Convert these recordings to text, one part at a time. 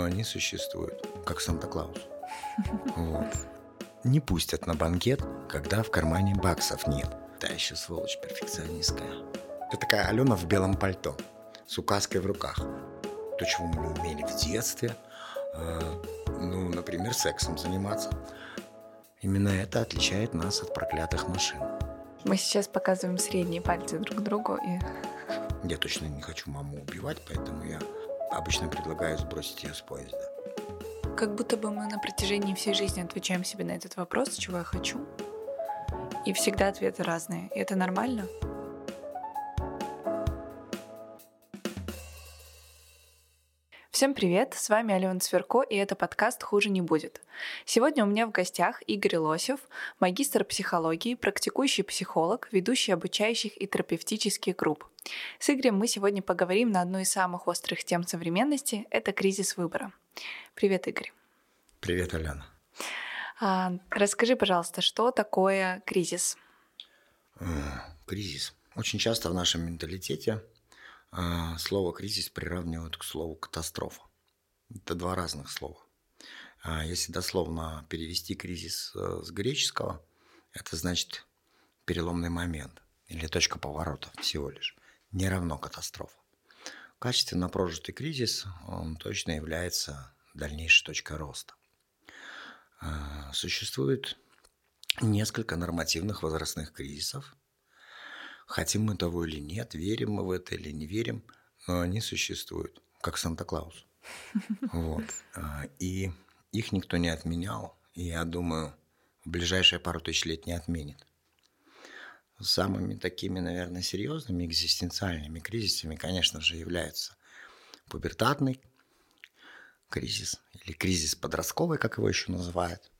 но они существуют, как Санта-Клаус. Вот. Не пустят на банкет, когда в кармане баксов нет. Та еще сволочь перфекционистская. Это такая Алена в белом пальто, с указкой в руках. То, чего мы не умели в детстве. Э, ну, например, сексом заниматься. Именно это отличает нас от проклятых машин. Мы сейчас показываем средние пальцы друг другу и... Я точно не хочу маму убивать, поэтому я обычно предлагаю сбросить ее с поезда. Как будто бы мы на протяжении всей жизни отвечаем себе на этот вопрос, чего я хочу. И всегда ответы разные. И это нормально? Всем привет, с вами Алена Сверко, и это подкаст «Хуже не будет». Сегодня у меня в гостях Игорь Лосев, магистр психологии, практикующий психолог, ведущий обучающих и терапевтических групп. С Игорем мы сегодня поговорим на одну из самых острых тем современности – это кризис выбора. Привет, Игорь. Привет, Алена. А, расскажи, пожалуйста, что такое кризис? Кризис. Очень часто в нашем менталитете а, слово кризис приравнивают к слову катастрофа. Это два разных слова. А, если дословно перевести кризис э, с греческого, это значит переломный момент или точка поворота всего лишь, не равно катастрофа. Качественно прожитый кризис, он точно является дальнейшей точкой роста. А, существует несколько нормативных возрастных кризисов, Хотим мы того или нет, верим мы в это или не верим, но они существуют, как Санта-Клаус. Вот. А, и их никто не отменял, и я думаю, в ближайшие пару тысяч лет не отменит. Самыми такими, наверное, серьезными экзистенциальными кризисами, конечно же, являются пубертатный кризис или кризис подростковый, как его еще называют.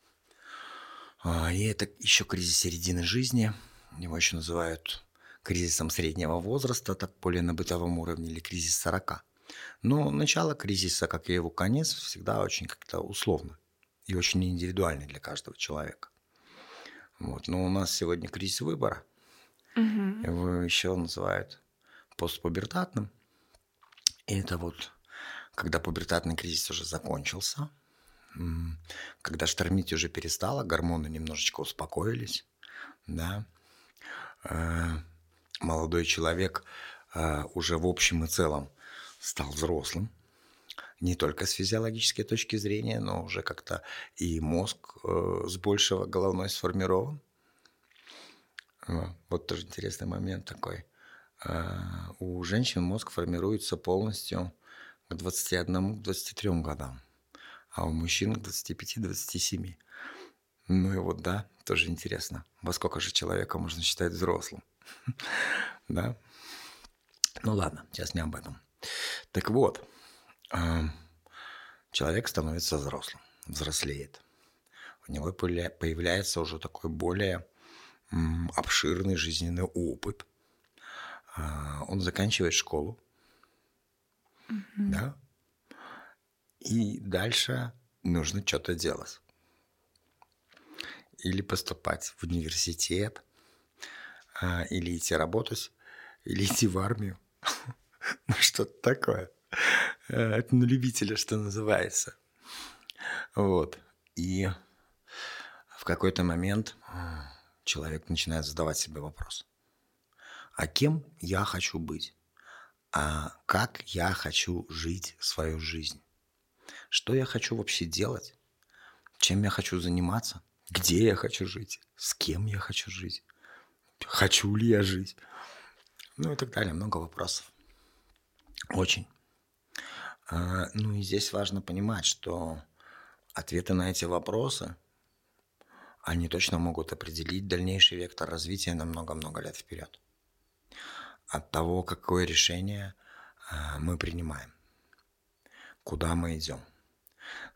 А, и это еще кризис середины жизни. Его еще называют кризисом среднего возраста, так более на бытовом уровне, или кризис 40. Но начало кризиса, как и его конец, всегда очень как-то условно и очень индивидуальный для каждого человека. Вот. Но у нас сегодня кризис выбора. Угу. Его еще называют постпубертатным. И это вот когда пубертатный кризис уже закончился, когда штормить уже перестало, гормоны немножечко успокоились, да, э, молодой человек э, уже в общем и целом стал взрослым, не только с физиологической точки зрения, но уже как-то и мозг э, с большего головной сформирован. Вот тоже интересный момент такой. У женщин мозг формируется полностью к 21-23 годам, а у мужчин к 25-27. Ну и вот, да, тоже интересно, во сколько же человека можно считать взрослым. Да? Ну ладно, сейчас не об этом. Так вот, человек становится взрослым, взрослеет. У него появляется уже такой более обширный жизненный опыт. А, он заканчивает школу. Mm-hmm. Да? И дальше нужно что-то делать. Или поступать в университет, а, или идти работать, или идти в армию. Ну, что-то такое. Э, это на любителя, что называется. Вот. И в какой-то момент человек начинает задавать себе вопрос. А кем я хочу быть? А как я хочу жить свою жизнь? Что я хочу вообще делать? Чем я хочу заниматься? Где я хочу жить? С кем я хочу жить? хочу ли я жить, ну и так далее, много вопросов. Очень. А, ну и здесь важно понимать, что ответы на эти вопросы, они точно могут определить дальнейший вектор развития на много-много лет вперед. От того, какое решение а, мы принимаем, куда мы идем.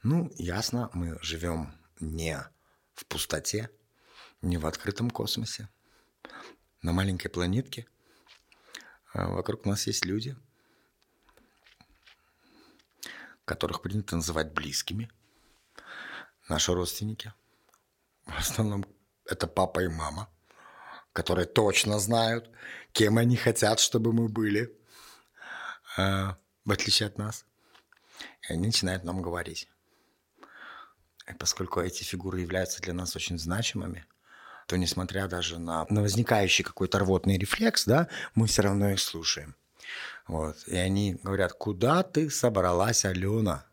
Ну, ясно, мы живем не в пустоте, не в открытом космосе на маленькой планетке. А вокруг нас есть люди, которых принято называть близкими. Наши родственники. В основном это папа и мама, которые точно знают, кем они хотят, чтобы мы были, а, в отличие от нас. И они начинают нам говорить. И поскольку эти фигуры являются для нас очень значимыми, то несмотря даже на, на возникающий какой-то рвотный рефлекс, да, мы все равно их слушаем. Вот. И они говорят, куда ты собралась, Алена?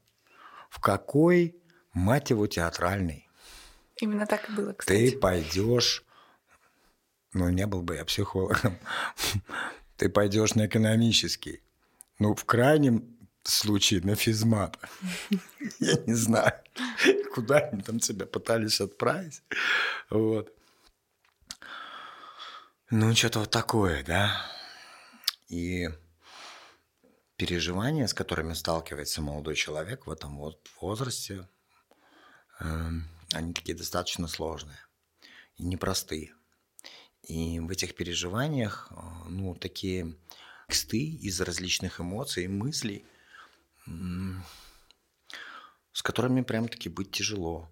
В какой, мать его, театральный? Именно так и было, кстати. Ты пойдешь, ну, не был бы я психологом, ты пойдешь на экономический. Ну, в крайнем случае на физмат. Я не знаю, куда они там тебя пытались отправить. Вот. Ну, что-то вот такое, да. И переживания, с которыми сталкивается молодой человек в этом вот возрасте, э, они такие достаточно сложные и непростые. И в этих переживаниях, э, ну, такие тексты из различных эмоций и мыслей, с которыми прям-таки быть тяжело.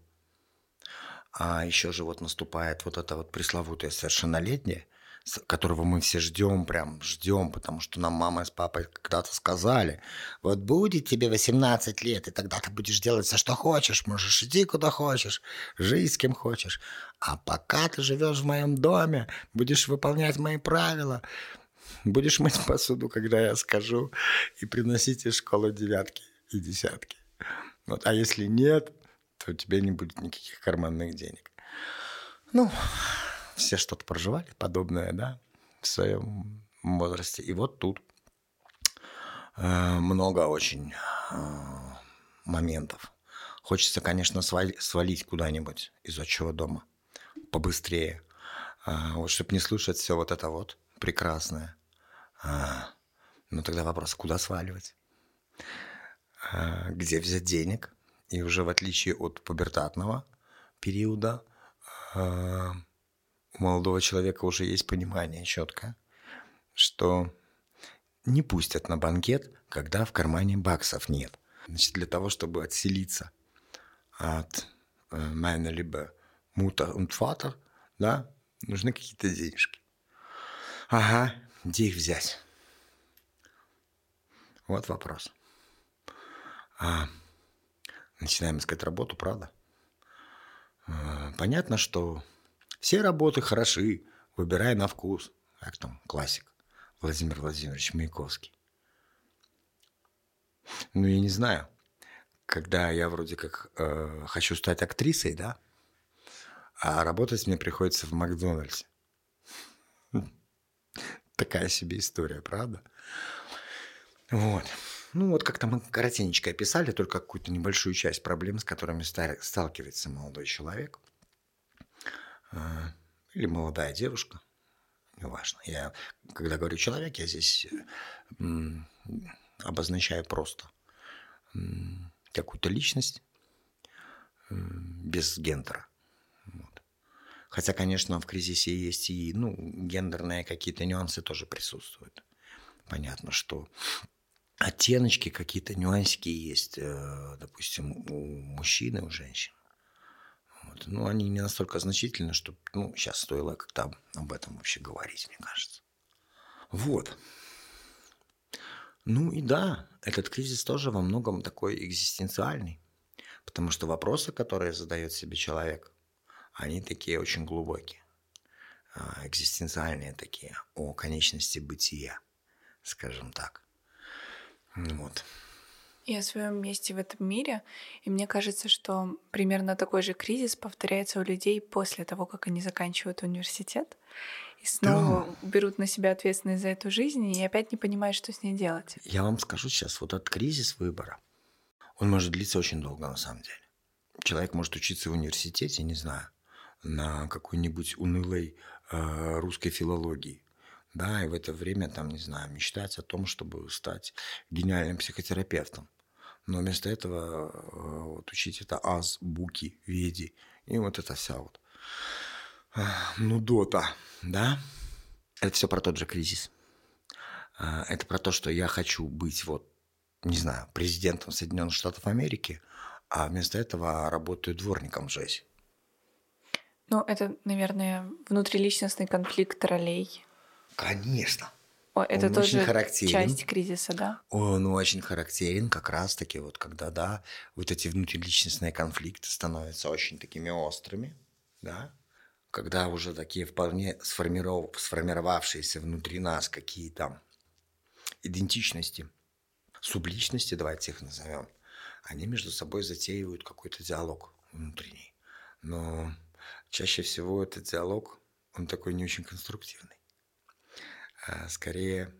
А еще же вот наступает вот это вот пресловутое совершеннолетнее – которого мы все ждем, прям ждем, потому что нам мама с папой когда-то сказали, вот будет тебе 18 лет, и тогда ты будешь делать все, что хочешь, можешь идти куда хочешь, жить с кем хочешь. А пока ты живешь в моем доме, будешь выполнять мои правила, будешь мыть посуду, когда я скажу, и приносить из школы девятки и десятки. Вот. А если нет, то у тебя не будет никаких карманных денег. Ну, все что-то проживали подобное, да, в своем возрасте. И вот тут э, много очень э, моментов. Хочется, конечно, свалить, куда-нибудь из отчего дома побыстрее. Э, вот, чтобы не слушать все вот это вот прекрасное. Э, ну, тогда вопрос, куда сваливать? Где взять денег? И уже в отличие от пубертатного периода, у молодого человека уже есть понимание четко, что не пустят на банкет, когда в кармане баксов нет. Значит, для того, чтобы отселиться от э, meine либо Mutter und да, нужны какие-то денежки. Ага, где их взять? Вот вопрос. А, начинаем искать работу, правда? А, понятно, что все работы хороши, выбирай на вкус. Как там, классик Владимир Владимирович Маяковский. Ну, я не знаю. Когда я вроде как э, хочу стать актрисой, да, а работать мне приходится в Макдональдсе. Такая себе история, правда? Вот. Ну, вот как-то мы коротенечко описали только какую-то небольшую часть проблем, с которыми сталкивается молодой человек. А, или молодая девушка, неважно. Я, когда говорю человек, я здесь обозначаю просто какую-то личность без гендера. Вот. Хотя, конечно, в кризисе есть и ну, гендерные какие-то нюансы тоже присутствуют. Понятно, что оттеночки, какие-то нюансики есть, э, допустим, у мужчины, у женщин. Вот. Но они не настолько значительны, что ну, сейчас стоило как-то об этом вообще говорить, мне кажется. Вот. Ну и да, этот кризис тоже во многом такой экзистенциальный. Потому что вопросы, которые задает себе человек, они такие очень глубокие. А, экзистенциальные такие, о конечности бытия, скажем так. Вот и о своем месте в этом мире. И мне кажется, что примерно такой же кризис повторяется у людей после того, как они заканчивают университет и снова да. берут на себя ответственность за эту жизнь и опять не понимают, что с ней делать. Я вам скажу сейчас, вот этот кризис выбора, он может длиться очень долго на самом деле. Человек может учиться в университете, не знаю, на какой-нибудь унылой э, русской филологии. Да, и в это время, там, не знаю, мечтать о том, чтобы стать гениальным психотерапевтом. Но вместо этого э, вот, учить это аз, буки, веди. И вот это вся вот э, нудота, да? Это все про тот же кризис. Э, это про то, что я хочу быть вот, не знаю, президентом Соединенных Штатов Америки, а вместо этого работаю дворником в ЖЭСе. Ну, это, наверное, внутриличностный конфликт ролей. Конечно. О, это Он тоже очень характерен. часть кризиса, да? Он очень характерен как раз-таки вот когда, да, вот эти внутриличностные конфликты становятся очень такими острыми, да, когда уже такие вполне сформиров... сформировавшиеся внутри нас какие-то идентичности, субличности, давайте их назовем, они между собой затеивают какой-то диалог внутренний. Но чаще всего этот диалог, он такой не очень конструктивный. А скорее,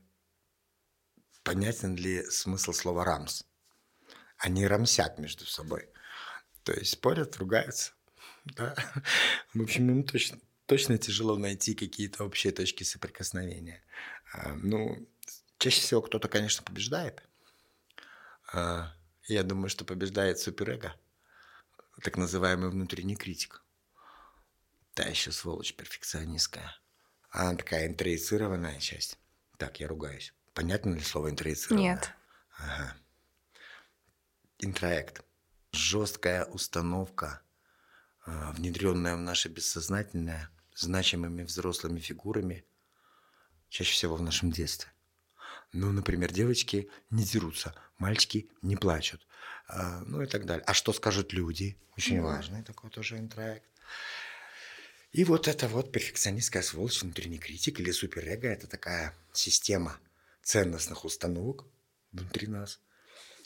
понятен ли смысл слова «рамс»? Они рамсят между собой. То есть спорят, ругаются. Да? В общем, им точно, точно тяжело найти какие-то общие точки соприкосновения. А, ну, чаще всего кто-то, конечно, побеждает. А, я думаю, что побеждает суперэго, так называемый внутренний критик. Та еще сволочь перфекционистская. Она такая интроицированная часть. Так, я ругаюсь. Понятно ли слово интроицированное? Нет. Ага. Интроект. Жесткая установка, а, внедренная в наше бессознательное значимыми взрослыми фигурами, чаще всего в нашем детстве. Ну, например, девочки не дерутся, мальчики не плачут, а, ну и так далее. А что скажут люди? Очень Мгм. важный такой тоже интроект. И вот это вот перфекционистская сволочь, внутренний критик или суперэго – это такая система ценностных установок внутри нас.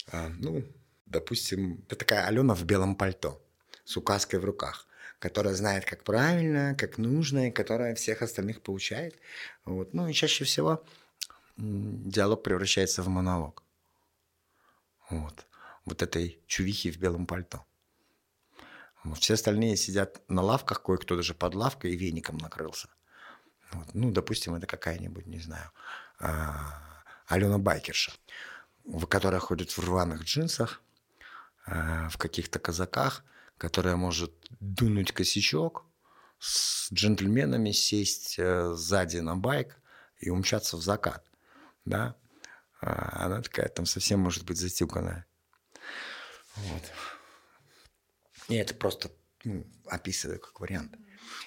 А, ну, допустим, это такая Алена в белом пальто с указкой в руках, которая знает, как правильно, как нужно, и которая всех остальных получает. Вот. Ну и чаще всего диалог превращается в монолог. Вот. Вот этой чувихи в белом пальто. Все остальные сидят на лавках, кое-кто даже под лавкой и веником накрылся. Вот. Ну, допустим, это какая-нибудь, не знаю, а, Алена Байкерша, которая ходит в рваных джинсах, а, в каких-то казаках, которая может дунуть косячок, с джентльменами сесть э, сзади на байк и умчаться в закат. Да? А Она такая там совсем может быть затюканная. Вот. И это просто ну, описываю как вариант.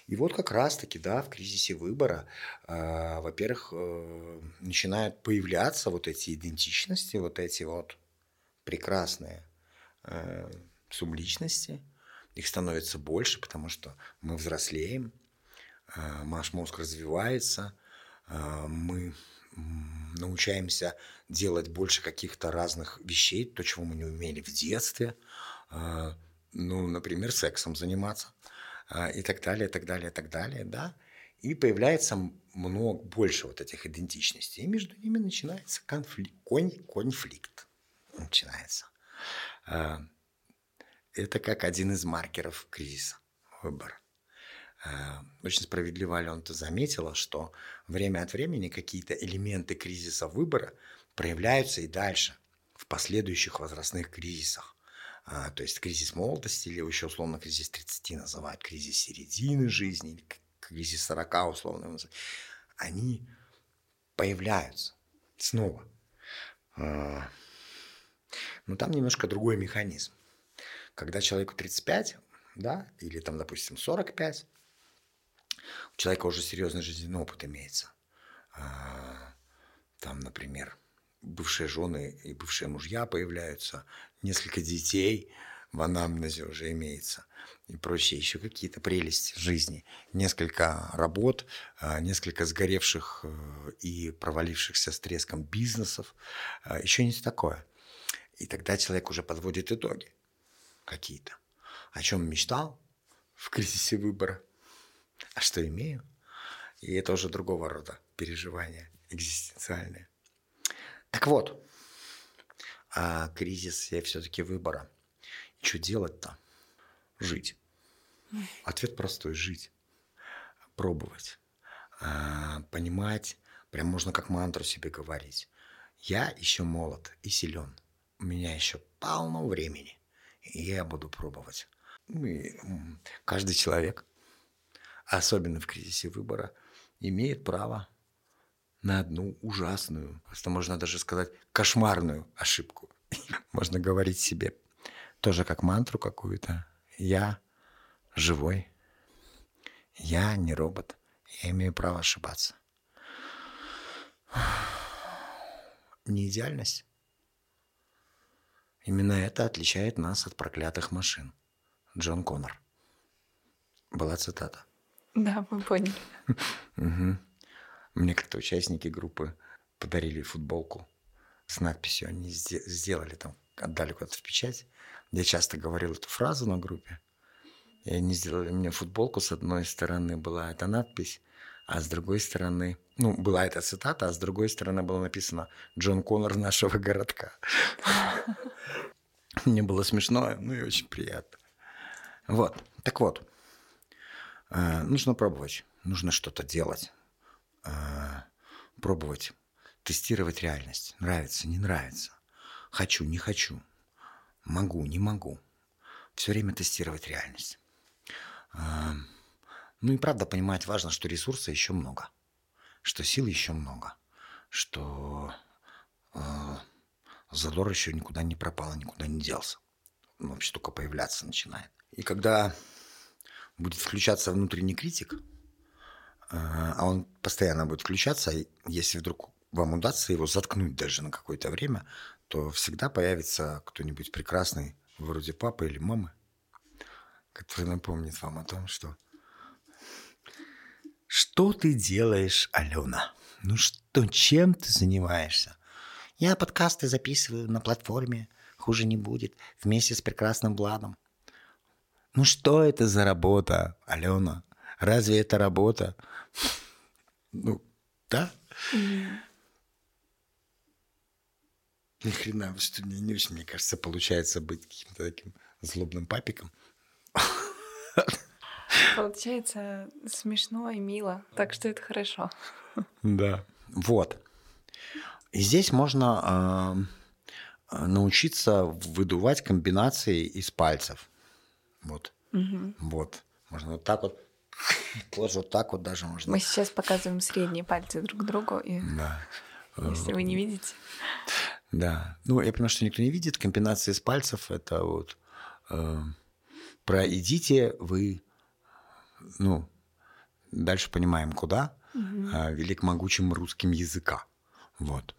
И вот как раз-таки, да, в кризисе выбора, э, во-первых, э, начинают появляться вот эти идентичности, вот эти вот прекрасные э, субличности. Их становится больше, потому что мы взрослеем, э, наш мозг развивается, э, мы научаемся делать больше каких-то разных вещей, то, чего мы не умели в детстве. Э, ну, например, сексом заниматься а, и так далее, и так далее, и так далее, да. И появляется много больше вот этих идентичностей, и между ними начинается конфликт, конфликт начинается. А, Это как один из маркеров кризиса выбора. Очень справедливо Алена заметила, что время от времени какие-то элементы кризиса выбора проявляются и дальше, в последующих возрастных кризисах. А, то есть кризис молодости или еще условно кризис 30 называют, кризис середины жизни или кризис 40 условно. называют. Они появляются снова. А, Но там немножко другой механизм. Когда человеку 35, да, или там, допустим, 45, у человека уже серьезный жизненный опыт имеется. А, Там, например, бывшие жены и бывшие мужья появляются, несколько детей в анамнезе уже имеется и прочие еще какие-то прелести жизни. Несколько работ, а, несколько сгоревших э, и провалившихся с треском бизнесов. а, Еще не такое. И тогда человек уже подводит итоги какие-то. О чем мечтал в кризисе выбора, а что имею. И это уже другого рода переживания экзистенциальные. Так вот, а кризис все-таки выбора. Что делать-то? Жить. Ответ простой – жить. Пробовать. А, понимать, прям можно как мантру себе говорить. Я еще молод и силен. У меня еще полно времени. И я буду пробовать. Ну и, каждый человек, особенно в кризисе выбора, имеет право на одну ужасную, просто можно даже сказать кошмарную ошибку. Можно говорить себе тоже как мантру какую-то. Я живой. Я не робот. Я имею право ошибаться. не идеальность. Именно это отличает нас от проклятых машин. Джон Коннор. Была цитата. Да, мы поняли. Мне как-то участники группы подарили футболку с надписью. Они сделали там, отдали куда-то в печать. Я часто говорил эту фразу на группе. И они сделали мне футболку. С одной стороны была эта надпись, а с другой стороны... Ну, была эта цитата, а с другой стороны было написано «Джон Коннор нашего городка». Мне было смешно, ну и очень приятно. Вот. Так вот. Э, нужно пробовать. Нужно что-то делать. Э, пробовать. Тестировать реальность. Нравится, не нравится. Хочу, не хочу. Могу, не могу. Все время тестировать реальность. Э, ну и правда понимать важно, что ресурса еще много. Что сил еще много. Что задор еще никуда не пропал, никуда не делся. Он вообще только появляться начинает. И когда будет включаться внутренний критик, а он постоянно будет включаться, если вдруг вам удастся его заткнуть даже на какое-то время, то всегда появится кто-нибудь прекрасный, вроде папы или мамы, который напомнит вам о том, что «Что ты делаешь, Алена? Ну что, чем ты занимаешься? Я подкасты записываю на платформе, хуже не будет, вместе с прекрасным Владом. Ну что это за работа, Алена? Разве это работа? Ну, да? Ни хрена, что мне не очень, мне кажется, получается быть каким-то таким злобным папиком. Получается смешно и мило, так что это хорошо. Да. Вот. И здесь можно э, научиться выдувать комбинации из пальцев. Вот. Угу. Вот. Можно вот так вот. Тоже вот так вот даже можно. Мы сейчас показываем средние пальцы друг другу. И... Да. Если вы не видите. Да. Ну, я понимаю, что никто не видит. Комбинация из пальцев – это вот э, про «идите вы», ну, дальше понимаем, куда, угу. э, велик могучим русским языка. Вот.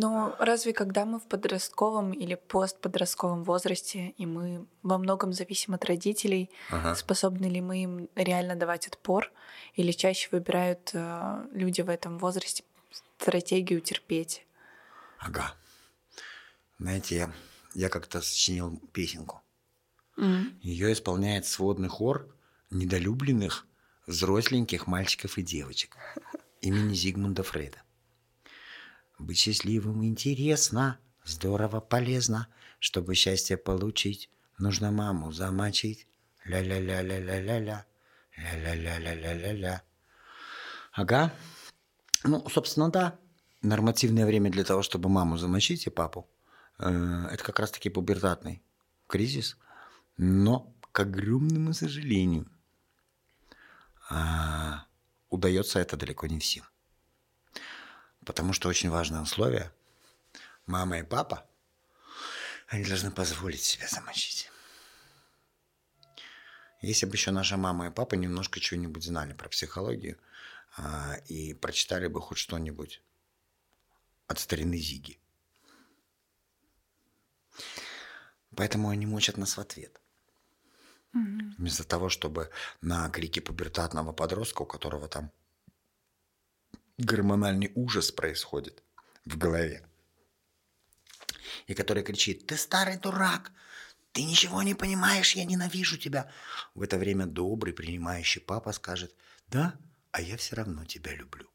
Но разве когда мы в подростковом или постподростковом возрасте, и мы во многом зависим от родителей, ага. способны ли мы им реально давать отпор, или чаще выбирают э, люди в этом возрасте стратегию терпеть? Ага. Знаете, я, я как-то сочинил песенку. Mm. Ее исполняет сводный хор недолюбленных взросленьких мальчиков и девочек имени Зигмунда Фрейда. Быть счастливым интересно, здорово, полезно. Чтобы счастье получить, нужно маму замочить. Ля-ля-ля-ля-ля-ля-ля. Ля-ля-ля-ля-ля-ля-ля. Ага. Ну, собственно, да. Нормативное время для того, чтобы маму замочить и папу, э, это как раз-таки пубертатный кризис. Но, к огромному сожалению, а, удается это далеко не всем. Потому что очень важное условие. Мама и папа, они должны позволить себя замочить. Если бы еще наша мама и папа немножко чего-нибудь знали про психологию а, и прочитали бы хоть что-нибудь от старины Зиги. Поэтому они мучат нас в ответ. Вместо того, чтобы на крики пубертатного подростка, у которого там гормональный ужас происходит в голове. И который кричит, ты старый дурак, ты ничего не понимаешь, я ненавижу тебя. В это время добрый, принимающий папа скажет, да, а я все равно тебя люблю.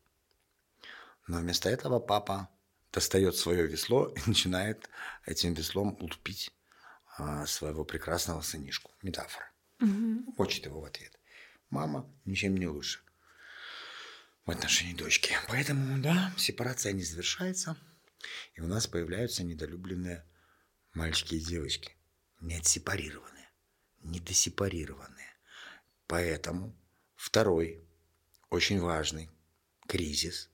Но вместо этого папа достает свое весло и начинает этим веслом лупить а, своего прекрасного сынишку. Метафора. Угу. Мочит его в ответ. Мама ничем не лучше в отношении дочки. Поэтому, да, сепарация не завершается, и у нас появляются недолюбленные мальчики и девочки, не отсепарированные, недосепарированные. Поэтому второй очень важный кризис,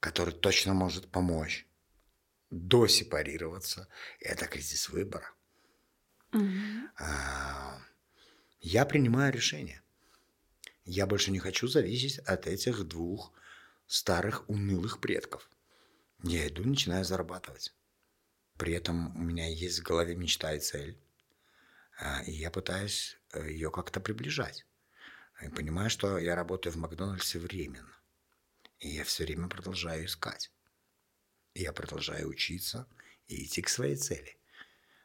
который точно может помочь досепарироваться, это кризис выбора. Угу. Я принимаю решение – я больше не хочу зависеть от этих двух старых унылых предков. Я иду, начинаю зарабатывать. При этом у меня есть в голове мечта и цель. А, и я пытаюсь э, ее как-то приближать. И понимаю, что я работаю в Макдональдсе временно. И я все время продолжаю искать. И я продолжаю учиться и идти к своей цели.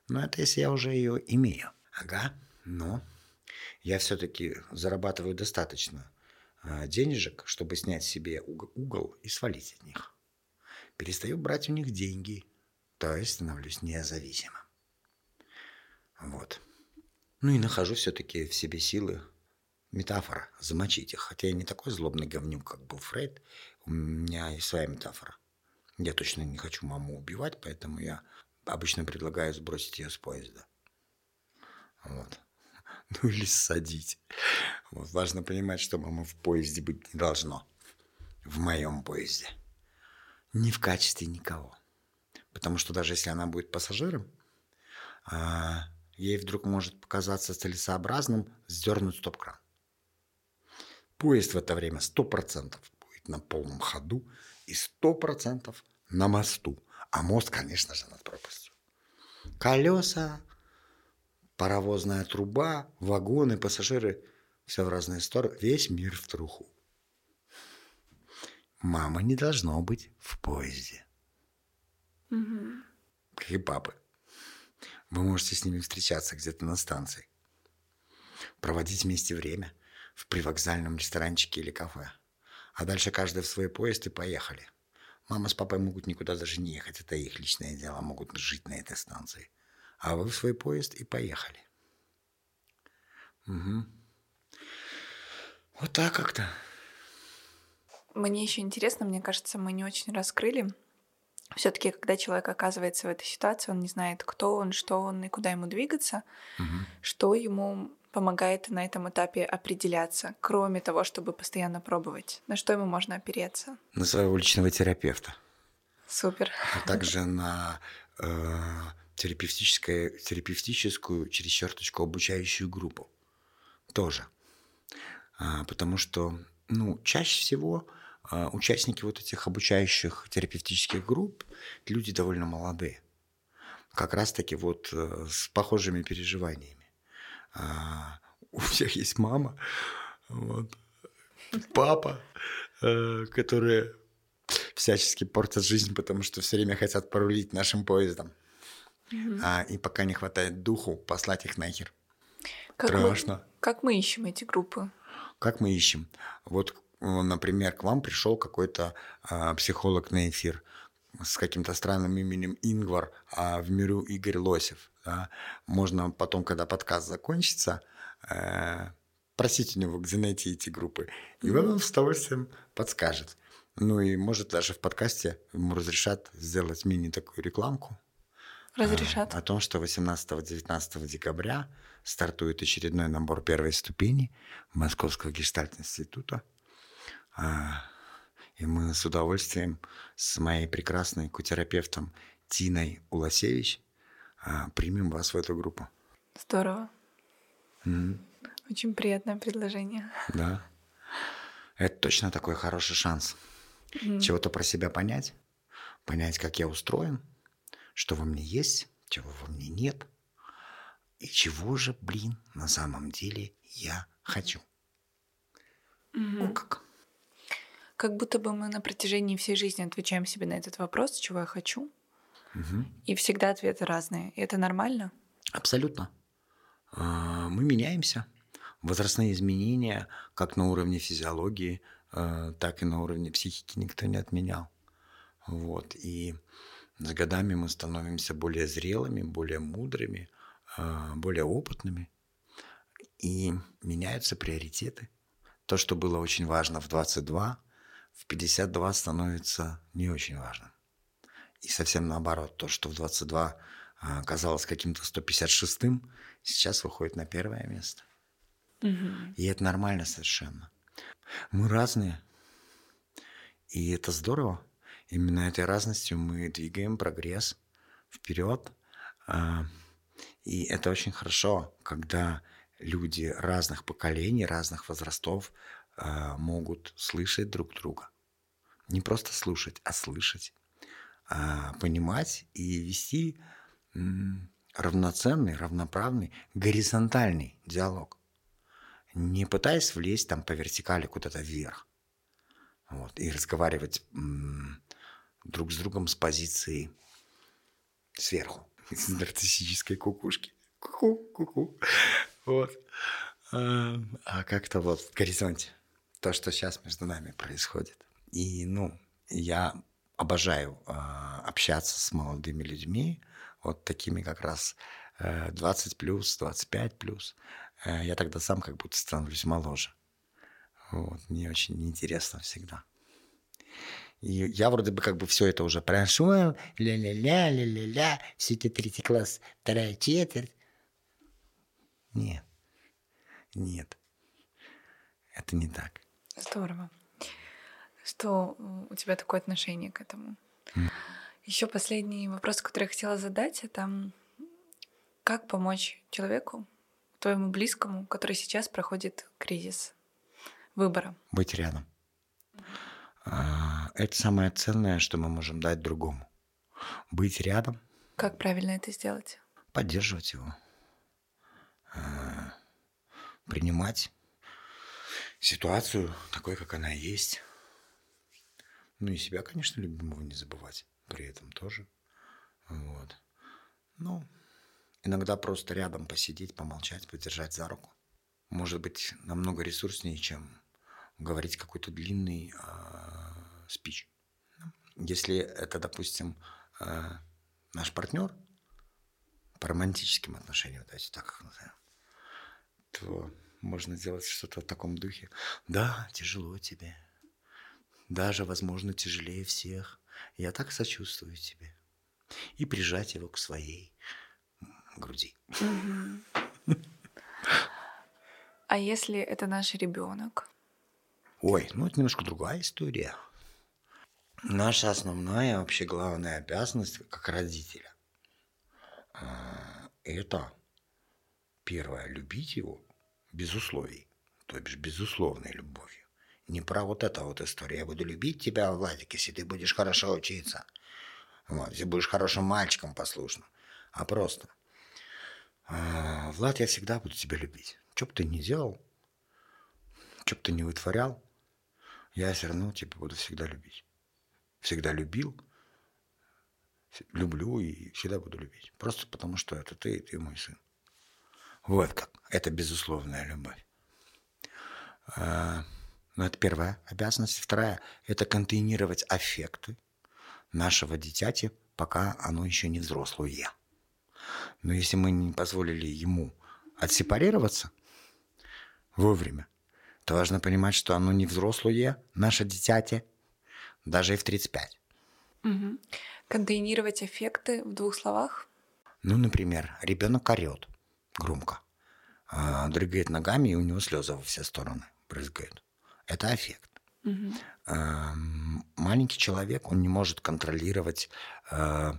Но это если я уже ее имею. Ага, но я все-таки зарабатываю достаточно а, денежек, чтобы снять себе угол и свалить от них. Перестаю брать у них деньги, то есть становлюсь независимым. Вот. Ну и нахожу все-таки в себе силы метафора, замочить их. Хотя я не такой злобный говнюк, как был Фрейд. У меня есть своя метафора. Я точно не хочу маму убивать, поэтому я обычно предлагаю сбросить ее с поезда. Вот. Ну или ссадить. Вот. Важно понимать, что мама в поезде быть не должно. В моем поезде. Ни в качестве никого. Потому что даже если она будет пассажиром, а, ей вдруг может показаться целесообразным сдернуть стоп-кран. Поезд в это время 100% будет на полном ходу и 100% на мосту. А мост, конечно же, над пропастью. Колеса, паровозная труба, вагоны, пассажиры. Все в разные стороны. Весь мир в труху. Мама не должно быть в поезде. Угу. Как и папы. Вы можете с ними встречаться где-то на станции. Проводить вместе время в привокзальном ресторанчике или кафе. А дальше каждый в свой поезд и поехали. Мама с папой могут никуда даже не ехать. Это их личное дело. Могут жить на этой станции. А вы в свой поезд и поехали. Угу. Вот так как-то. Мне еще интересно, мне кажется, мы не очень раскрыли. Все-таки, когда человек оказывается в этой ситуации, он не знает, кто он, что он и куда ему двигаться, угу. что ему помогает на этом этапе определяться, кроме того, чтобы постоянно пробовать? На что ему можно опереться? На своего личного терапевта. Супер. А также на э, терапевтическую, терапевтическую через черточку обучающую группу. Тоже. А, потому что, ну, чаще всего а, участники вот этих обучающих терапевтических групп люди довольно молодые. Как раз-таки вот э, с похожими переживаниями. А, у всех есть мама, вот, папа, э, которые всячески портят жизнь, потому что все время хотят порулить нашим поездом. Угу. А, и пока не хватает духу, послать их нахер. Как Страшно. Мы, как мы ищем эти группы? Как мы ищем? Вот, например, к вам пришел какой-то а, психолог на эфир с каким-то странным именем Ингвар, а в миру Игорь Лосев. Да? Можно потом, когда подкаст закончится, э, просить у него, где найти эти группы. И он вам с удовольствием подскажет. Ну и может даже в подкасте ему разрешат сделать мини такую рекламку. Разрешат. О том, что 18-19 декабря стартует очередной набор первой ступени Московского гештальт-института. А, и мы с удовольствием с моей прекрасной кутерапевтом Тиной Уласевич а, примем вас в эту группу. Здорово. Mm. Очень приятное предложение. Да. Это точно такой хороший шанс. Mm. Чего-то про себя понять, понять, как я устроен, что во мне есть, чего во мне нет, и чего же, блин, на самом деле я хочу. Mm-hmm. О как. Как будто бы мы на протяжении всей жизни отвечаем себе на этот вопрос, чего я хочу. Угу. И всегда ответы разные. И это нормально? Абсолютно. А, мы меняемся. Возрастные изменения, как на уровне физиологии, а, так и на уровне психики, никто не отменял. Вот. И с годами мы становимся более зрелыми, более мудрыми, а, более опытными. И меняются приоритеты. То, что было очень важно в 22, в 52 становится не очень важным. И совсем наоборот, то, что в 22 а, казалось каким-то 156-м, сейчас выходит на первое место. Угу. И это нормально совершенно. Мы разные. И это здорово. Именно этой разностью мы двигаем прогресс вперед. А, и это очень хорошо, когда люди разных поколений, разных возрастов а, могут слышать друг друга. Не просто слушать, а слышать. а, понимать и вести равноценный, равноправный, горизонтальный диалог. Не пытаясь влезть там по вертикали куда-то вверх. Вот, и разговаривать друг с другом с позиции сверху, с нарциссической кукушки. Ку-ку, ку-ку. Вот. А, а как-то вот в горизонте. То, что сейчас между нами происходит. И, ну, я обожаю э, общаться с молодыми людьми, вот такими как раз э, 20 плюс, 25 плюс. Э, я тогда сам как будто становлюсь моложе. Вот, мне очень интересно всегда. И я вроде бы как бы все это уже прошел, ля-ля-ля, ля-ля-ля, все эти третий класс, вторая четверть. Нет, нет, это не так. Здорово что у тебя такое отношение к этому. Mm. Еще последний вопрос, который я хотела задать, это как помочь человеку, твоему близкому, который сейчас проходит кризис выбора? Быть рядом. А, это самое ценное, что мы можем дать другому. Быть рядом. Как правильно это сделать? Поддерживать его. А, принимать ситуацию такой, как она есть. Ну и себя, конечно, любимого не забывать при этом тоже. Вот. Ну, иногда просто рядом посидеть, помолчать, подержать за руку. Может быть, намного ресурснее, чем говорить какой-то длинный э, спич. Если это, допустим, э, наш партнер по романтическим отношениям, давайте так их назовем, то можно сделать что-то в таком духе. Да, тяжело тебе даже, возможно, тяжелее всех. Я так сочувствую тебе. И прижать его к своей груди. А если это наш ребенок? Ой, ну это немножко другая история. Наша основная, вообще главная обязанность как родителя а, – это первое – любить его без условий, то бишь безусловной любовью. Не про вот это вот история. Я буду любить тебя, Владик, если ты будешь хорошо учиться. Вот, если будешь хорошим мальчиком послушным. А просто. «А, Влад, я всегда буду тебя любить. Что бы ты ни делал, что бы ты ни вытворял, я все равно тебя буду всегда любить. Всегда любил, люблю и всегда буду любить. Просто потому, что это ты, и ты мой сын. Вот как. Это безусловная любовь. А, ну, это первая обязанность. Вторая – это контейнировать аффекты нашего дитяти, пока оно еще не взрослое. Но если мы не позволили ему отсепарироваться вовремя, то важно понимать, что оно не взрослое, наше дитяти, даже и в 35. Угу. Контейнировать эффекты в двух словах? Ну, например, ребенок орет громко, а, дрыгает ногами, и у него слезы во все стороны брызгают. Это аффект. Угу. Маленький человек, он не может контролировать, э,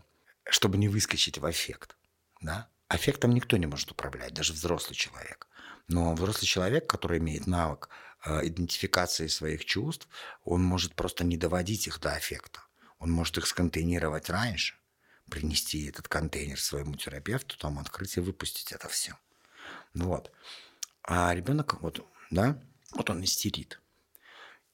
чтобы не выскочить в аффект. Да? Аффектом никто не может управлять, даже взрослый человек. Но взрослый человек, который имеет навык идентификации своих чувств, он может просто не доводить их до аффекта. Он может их сконтейнировать раньше, принести этот контейнер своему терапевту, там открыть и выпустить это все. Ну вот. А ребенок, вот, да, вот он истерит.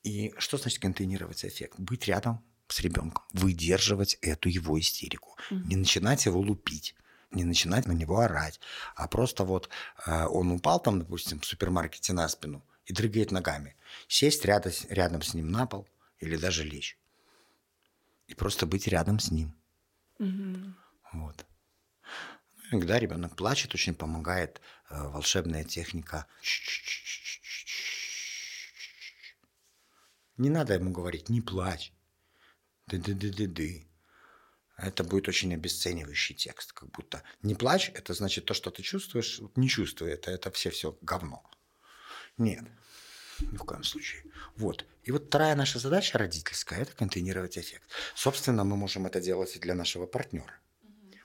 И что значит контейнировать эффект? Быть рядом с ребенком, выдерживать эту его истерику, mm-hmm. не начинать его лупить, не начинать на него орать, а просто вот э, он упал там, допустим, в супермаркете на спину и дрыгает ногами, сесть рядом, рядом с ним на пол или даже лечь и просто быть рядом с ним. Mm-hmm. Вот. Иногда ребенок плачет, очень помогает э, волшебная техника. Не надо ему говорить, не плачь. Ды-ды-ды-ды-ды. Это будет очень обесценивающий текст, как будто не плачь, это значит то, что ты чувствуешь, не чувствуй это, это все все говно. Нет, ни в коем случае. Вот. И вот вторая наша задача родительская – это контейнировать эффект. Собственно, мы можем это делать и для нашего партнера.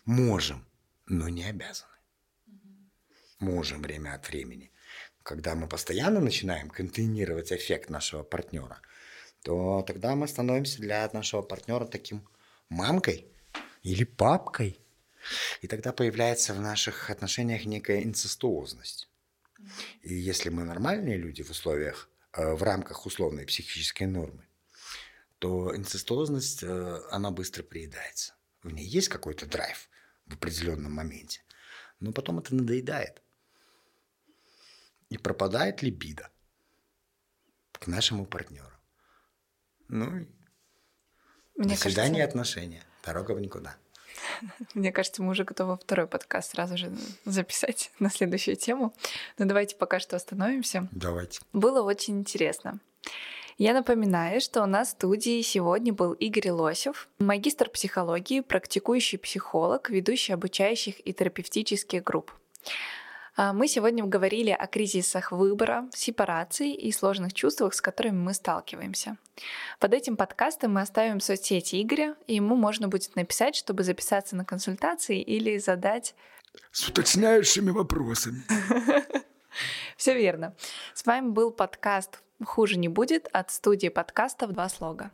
Можем, но не обязаны. Можем время от времени. Когда мы постоянно начинаем контейнировать эффект нашего партнера – то тогда мы становимся для нашего партнера таким мамкой или папкой. И тогда появляется в наших отношениях некая инцестуозность. И если мы нормальные люди в условиях, э, в рамках условной психической нормы, то инцестуозность, э, она быстро приедается. В ней есть какой-то драйв в определенном моменте, но потом это надоедает. И пропадает либидо к нашему партнеру. Ну, Мне до свидания кажется, отношения. Дорога в никуда. Мне кажется, мы уже готовы второй подкаст сразу же записать на следующую тему. Но давайте пока что остановимся. Давайте. Было очень интересно. Я напоминаю, что у нас в студии сегодня был Игорь Лосев, магистр психологии, практикующий психолог, ведущий обучающих и терапевтических групп. А Мы сегодня говорили о кризисах выбора, сепарации и сложных чувствах, с которыми мы сталкиваемся. Под этим подкастом мы оставим соцсети Игоря, и ему можно будет написать, чтобы записаться на консультации или задать С уточняющими вопросами. Все верно. С вами был подкаст «Хуже не будет» от студии подкастов «Два слога».